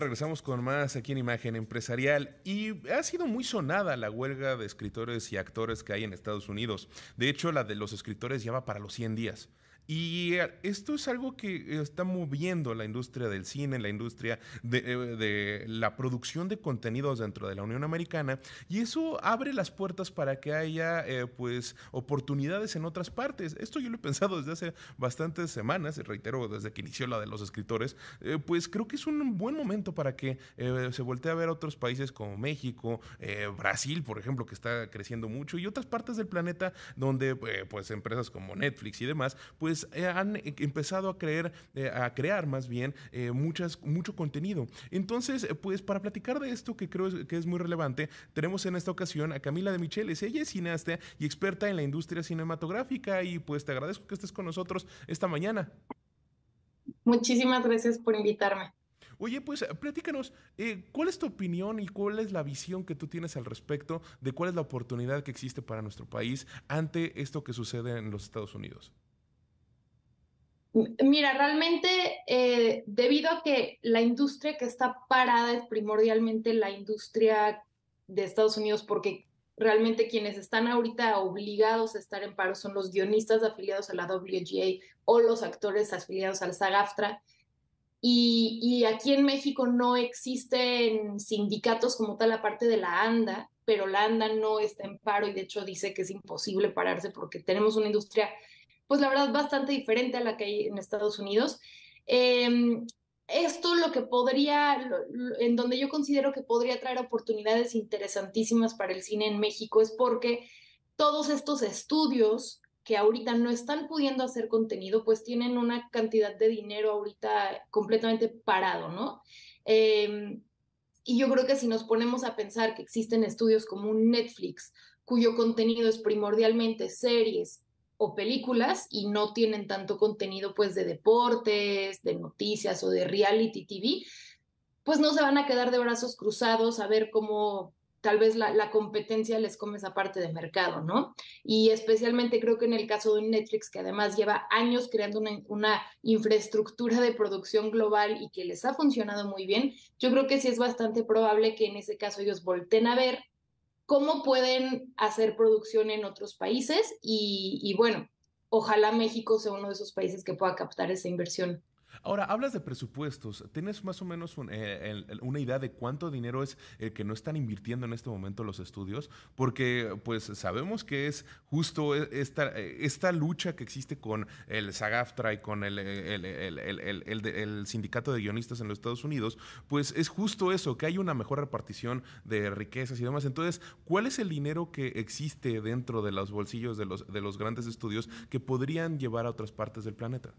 Regresamos con más aquí en Imagen Empresarial y ha sido muy sonada la huelga de escritores y actores que hay en Estados Unidos. De hecho, la de los escritores ya va para los 100 días. Y eh, esto es algo que está moviendo la industria del cine, la industria de, eh, la producción de contenidos dentro de la Unión Americana, y eso abre las puertas para que haya eh, pues oportunidades en otras partes. Esto yo lo he pensado desde hace bastantes semanas, reitero, desde que inició la de los escritores, pues creo que es un buen momento para que se voltee a ver otros países como México, Brasil, por ejemplo, que está creciendo mucho, y otras partes del planeta donde pues empresas como Netflix y demás, pues pues, eh, han e, empezado a creer, eh, a crear más bien eh, muchas, mucho contenido. Entonces, pues para platicar de esto que creo que es muy relevante, tenemos en esta ocasión a Camila de Micheles. Ella es cineasta y experta en la industria cinematográfica y pues te agradezco que estés con nosotros esta mañana. Muchísimas gracias por invitarme. Oye, pues platícanos, ¿cuál es tu opinión y cuál es la visión que tú tienes al respecto de cuál es la oportunidad que existe para nuestro país ante esto que sucede en los Estados Unidos? Mira, realmente eh, debido a que la industria que está parada es primordialmente la industria de Estados Unidos, porque realmente quienes están ahorita obligados a estar en paro son los guionistas afiliados a la WGA o los actores afiliados al SAG-AFTRA. Y, y, aquí en México no existen sindicatos como tal, aparte de la ANDA, pero la ANDA no está en paro y de hecho dice que es imposible pararse porque tenemos una industria pues la verdad bastante diferente a la que hay en Estados Unidos. Em, esto lo que podría, en donde yo considero que podría traer oportunidades interesantísimas para el cine en México es porque todos estos estudios que ahorita no están pudiendo hacer contenido, pues tienen una cantidad de dinero ahorita completamente parado, ¿no? Em, y yo creo que si nos ponemos a pensar que existen estudios como un Netflix, cuyo contenido es primordialmente series, o películas y no tienen tanto contenido pues de deportes, de noticias o de reality TV, pues no se van a quedar de brazos cruzados a ver cómo tal vez la, competencia les come esa parte de mercado, ¿no? Y especialmente creo que en el caso de Netflix, que además lleva años creando una, una, infraestructura de producción global y que les ha funcionado muy bien, yo creo que sí es bastante probable que en ese caso ellos volten a ver cómo pueden hacer producción en otros países y, bueno, ojalá México sea uno de esos países que pueda captar esa inversión. Ahora, hablas de presupuestos. ¿Tienes más o menos eh, una idea de cuánto dinero es el que no están invirtiendo en este momento los estudios? Porque pues sabemos que es justo e, esta, esta lucha que existe con el SAGAFTRA y con el, el, sindicato de guionistas en los Estados Unidos, pues es justo eso, que hay una mejor repartición de riquezas y demás. Entonces, ¿cuál es el dinero que existe dentro de los bolsillos de los, de los grandes estudios que podrían llevar a otras partes del planeta?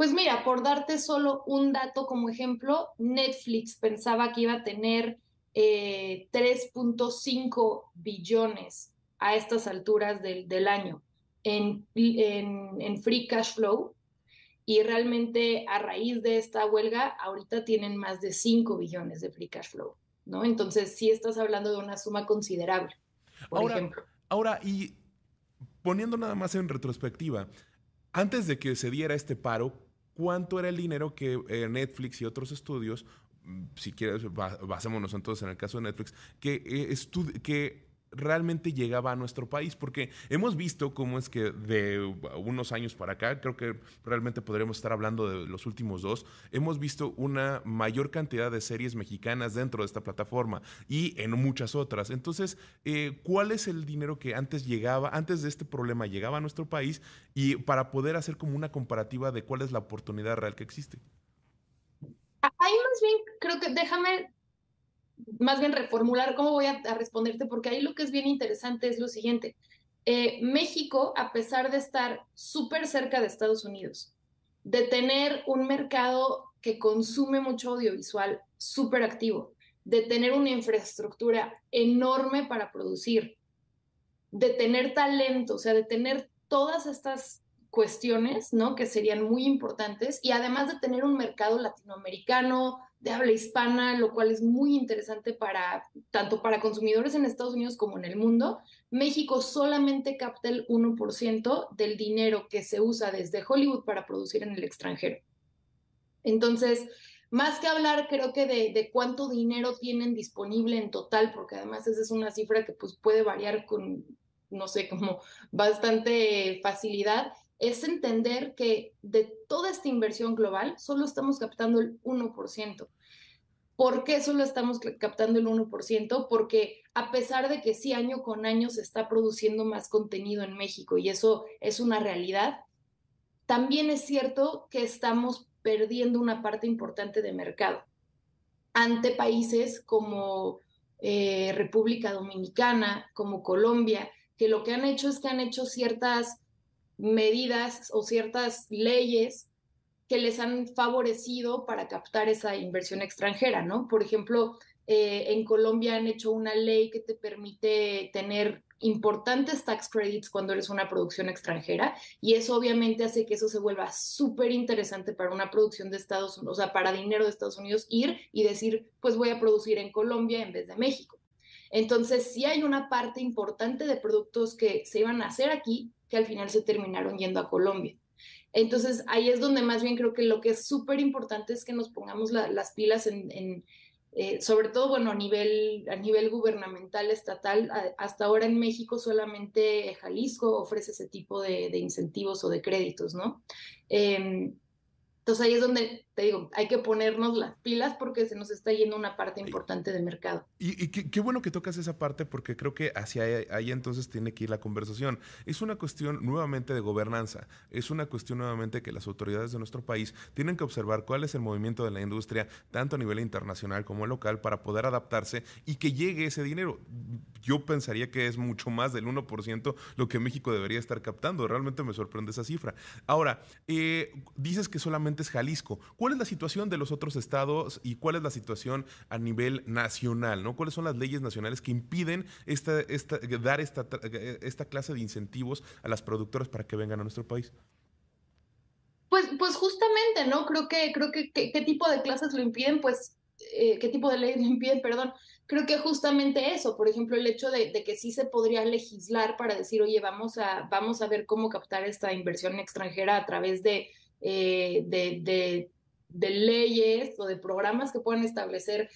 Pues mira, por darte solo un dato como ejemplo, Netflix pensaba que iba a tener 3.5 eh, billones a estas alturas del, año en, en, free cash flow y realmente a raíz de esta huelga ahorita tienen más de 5 billones de free cash flow, ¿no? Entonces sí estás hablando de una suma considerable, por ahora, ejemplo. Ahora, y poniendo nada más en retrospectiva, antes de que se diera este paro, cuánto era el dinero que eh, Netflix y otros estudios, mm, si quieres, basémonos entonces en el caso de Netflix, que, eh, que realmente llegaba a nuestro país, porque hemos visto cómo es que de unos años para acá, creo que realmente podríamos estar hablando de los últimos dos, hemos visto una mayor cantidad de series mexicanas dentro de esta plataforma y en muchas otras. Entonces, eh, ¿cuál es el dinero que antes llegaba, antes de este problema llegaba a nuestro país y para poder hacer como una comparativa de cuál es la oportunidad real que existe? Ahí más bien, creo que déjame más bien reformular cómo voy a, responderte, porque ahí lo que es bien interesante es lo siguiente. Eh, México, a pesar de estar súper cerca de Estados Unidos, de tener un mercado que consume mucho audiovisual súper activo, de tener una infraestructura enorme para producir, de tener talento, o sea, de tener todas estas cuestiones, ¿no? Que serían muy importantes y además de tener un mercado latinoamericano de habla hispana, lo cual es muy interesante para tanto para consumidores en Estados Unidos como en el mundo. México solamente capta el 1% del dinero que se usa desde Hollywood para producir en el extranjero. Entonces, más que hablar, creo que de, cuánto dinero tienen disponible en total, porque además esa es una cifra que pues puede variar con, no sé, como bastante facilidad, es entender que de toda esta inversión global solo estamos captando el 1%. ¿Por qué solo estamos captando el 1%? Porque a pesar de que sí año con año se está produciendo más contenido en México y eso es una realidad, también es cierto que estamos perdiendo una parte importante de mercado ante países como eh, República Dominicana, como Colombia, que lo que han hecho es que han hecho ciertas medidas o ciertas leyes que les han favorecido para captar esa inversión extranjera, ¿no? Por ejemplo, eh, en Colombia han hecho una ley que te permite tener importantes tax credits cuando eres una producción extranjera y eso obviamente hace que eso se vuelva súper interesante para una producción de Estados Unidos, o sea, para dinero de Estados Unidos ir y decir, pues voy a producir en Colombia en vez de México. Entonces, sí hay una parte importante de productos que se iban a hacer aquí que al final se terminaron yendo a Colombia. Entonces, ahí es donde más bien creo que lo que es súper importante es que nos pongamos las pilas en, eh, sobre todo, bueno, a nivel, a nivel gubernamental, estatal, hasta ahora en México solamente Jalisco ofrece ese tipo de, incentivos o de créditos, ¿no? Em, entonces ahí es donde, te digo, hay que ponernos las pilas porque se nos está yendo una parte importante del mercado. Y, qué, bueno que tocas esa parte porque creo que hacia ahí, entonces tiene que ir la conversación. Es una cuestión nuevamente de gobernanza, es una cuestión nuevamente que las autoridades de nuestro país tienen que observar cuál es el movimiento de la industria, tanto a nivel internacional como local, para poder adaptarse y que llegue ese dinero. Yo pensaría que es mucho más del 1% lo que México debería estar captando. Realmente me sorprende esa cifra. Ahora, eh, dices que solamente es Jalisco. ¿Cuál es la situación de los otros estados y cuál es la situación a nivel nacional? ¿no? ¿Cuáles son las leyes nacionales que impiden esta, esta, dar esta, esta clase de incentivos a las productoras para que vengan a nuestro país? Pues, pues justamente, ¿no? Creo que, creo que, ¿qué tipo de clases lo impiden? Pues, eh, ¿qué tipo de leyes lo impiden? Perdón. Creo que justamente eso, por ejemplo, el hecho de, de, que sí se podría legislar para decir, oye, vamos a, vamos a ver cómo captar esta inversión extranjera a través de eh, de, leyes o de programas que puedan establecer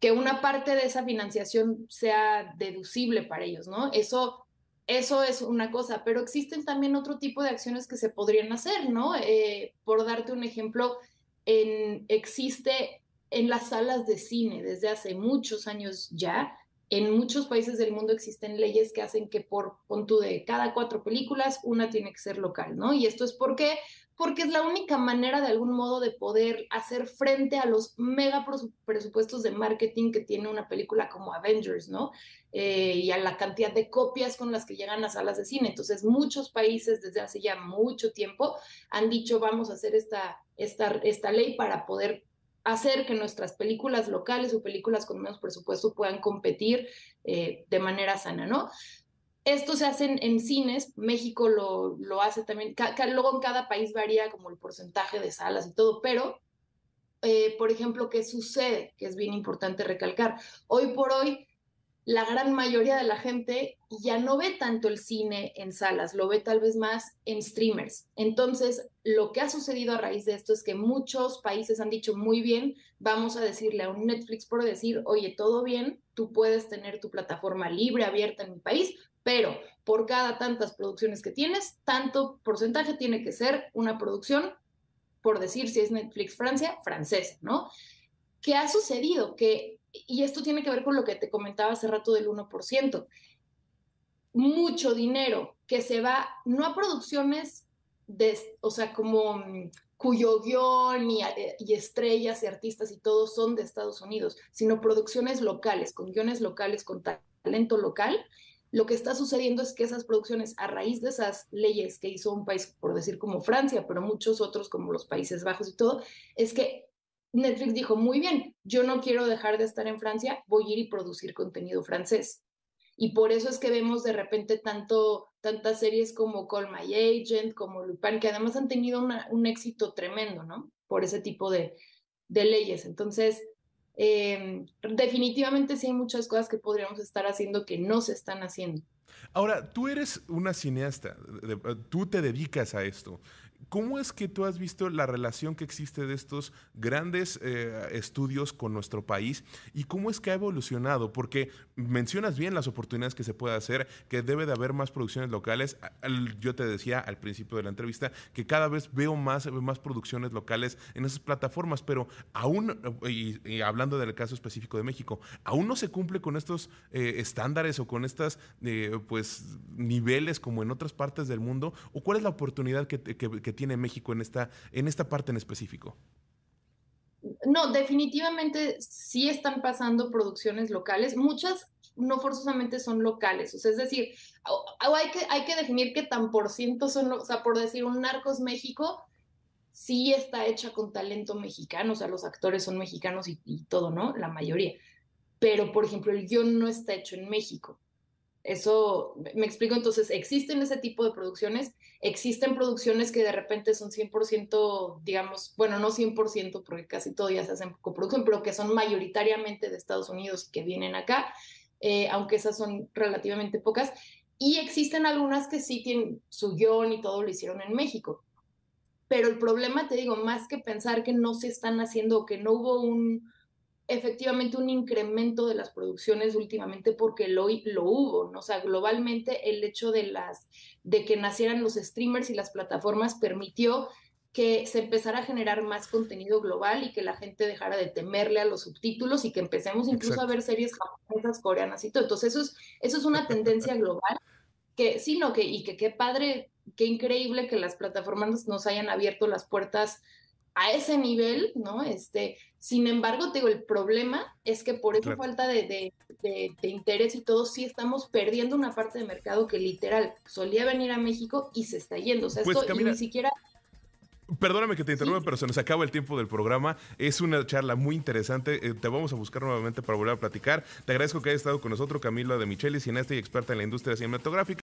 que una parte de esa financiación sea deducible para ellos, ¿no? Eso, eso es una cosa, pero existen también otro tipo de acciones que se podrían hacer, ¿no? Eh, por darte un ejemplo, existe en las salas de cine desde hace muchos años ya, en muchos países del mundo existen leyes que hacen que por punto de cada cuatro películas, una tiene que ser local, ¿no? Y esto es porque porque es la única manera de algún modo de poder hacer frente a los mega presupuestos de marketing que tiene una película como Avengers, ¿no? Eh, y a la cantidad de copias con las que llegan a salas de cine. Entonces, muchos países desde hace ya mucho tiempo han dicho, vamos a hacer esta, esta, esta ley para poder hacer que nuestras películas locales o películas con menos presupuesto puedan competir eh, de manera sana, ¿no? Esto se hace en, cines, México lo, lo hace también, luego en cada país varía como el porcentaje de salas y todo, pero, eh, por ejemplo, ¿qué sucede? Que es bien importante recalcar. Hoy por hoy, la gran mayoría de la gente ya no ve tanto el cine en salas, lo ve tal vez más en streamers. Entonces, lo que ha sucedido a raíz de esto es que muchos países han dicho muy bien, vamos a decirle a un Netflix por decir, oye, todo bien, tú puedes tener tu plataforma libre, abierta en mi país, pero por cada tantas producciones que tienes, tanto porcentaje tiene que ser una producción, por decir si es Netflix Francia, francesa, ¿no? ¿Qué ha sucedido? Que, y esto tiene que ver con lo que te comentaba hace rato del 1%, mucho dinero que se va, no a producciones de, o sea, como mm, cuyo guion y, y, estrellas y artistas y todo son de Estados Unidos, sino producciones locales, con guiones locales, con talento local, lo que está sucediendo es que esas producciones, a raíz de esas leyes que hizo un país, por decir como Francia, pero muchos otros como los Países Bajos y todo, es que Netflix dijo, muy bien, yo no quiero dejar de estar en Francia, voy a ir y producir contenido francés. Y por eso es que vemos de repente tanto, tantas series como Call My Agent, como Lupin, que además han tenido un éxito tremendo, ¿no? Por ese tipo de, leyes. Entonces, Em, definitivamente sí hay muchas cosas que podríamos estar haciendo que no se están haciendo. Ahora, tú eres una cineasta, tú te dedicas a esto. ¿Cómo es que tú has visto la relación que existe de estos grandes eh, estudios con nuestro país y cómo es que ha evolucionado? Porque mencionas bien las oportunidades que se puede hacer, que debe de haber más producciones locales. Yo te decía al principio de la entrevista que cada vez veo más, más producciones locales en esas plataformas, pero aún, y, hablando del caso específico de México, aún no se cumple con estos eh, estándares o con estos eh, pues, niveles como en otras partes del mundo. ¿O cuál es la oportunidad que, que tiene México en esta, en esta parte en específico? No, definitivamente sí están pasando producciones locales, muchas no forzosamente son locales, o sea, es decir, hay que, hay que definir qué tan por ciento son, o sea, por decir, un Narcos México sí está hecha con talento mexicano, o sea, los actores son mexicanos y, y todo, ¿no? La mayoría. Pero, por ejemplo, el guion no está hecho en México. Eso, me explico, entonces, existen ese tipo de producciones, existen producciones que de repente son 100%, digamos, bueno, no 100%, porque casi todo ya se hace en coproducción, pero que son mayoritariamente de Estados Unidos y que vienen acá, eh, aunque esas son relativamente pocas, y existen algunas que sí tienen su guion y todo lo hicieron en México. Pero el problema, te digo, más que pensar que no se están haciendo o que no hubo un, efectivamente un incremento de las producciones últimamente porque lo, lo hubo, ¿no? O sea, globalmente el hecho de, las, de que nacieran los streamers y las plataformas permitió que se empezara a generar más contenido global y que la gente dejara de temerle a los subtítulos y que empecemos incluso a ver series japonesas, coreanas y todo. Entonces eso es, eso es una tendencia global que sí, no, que, y que qué padre, qué increíble que las plataformas nos hayan abierto las puertas a ese nivel, ¿no? Este, sin embargo, te digo, el problema es que por esa falta de, interés y todo, sí estamos perdiendo una parte de mercado que literal solía venir a México y se está yendo. O sea, pues esto ni siquiera Perdóname que te interrumpa, pero se nos acaba el tiempo del programa. Es una charla muy interesante. Eh, te vamos a buscar nuevamente para volver a platicar. Te agradezco que hayas estado con nosotros, Camila de Michelis, cineasta y experta en la industria cinematográfica.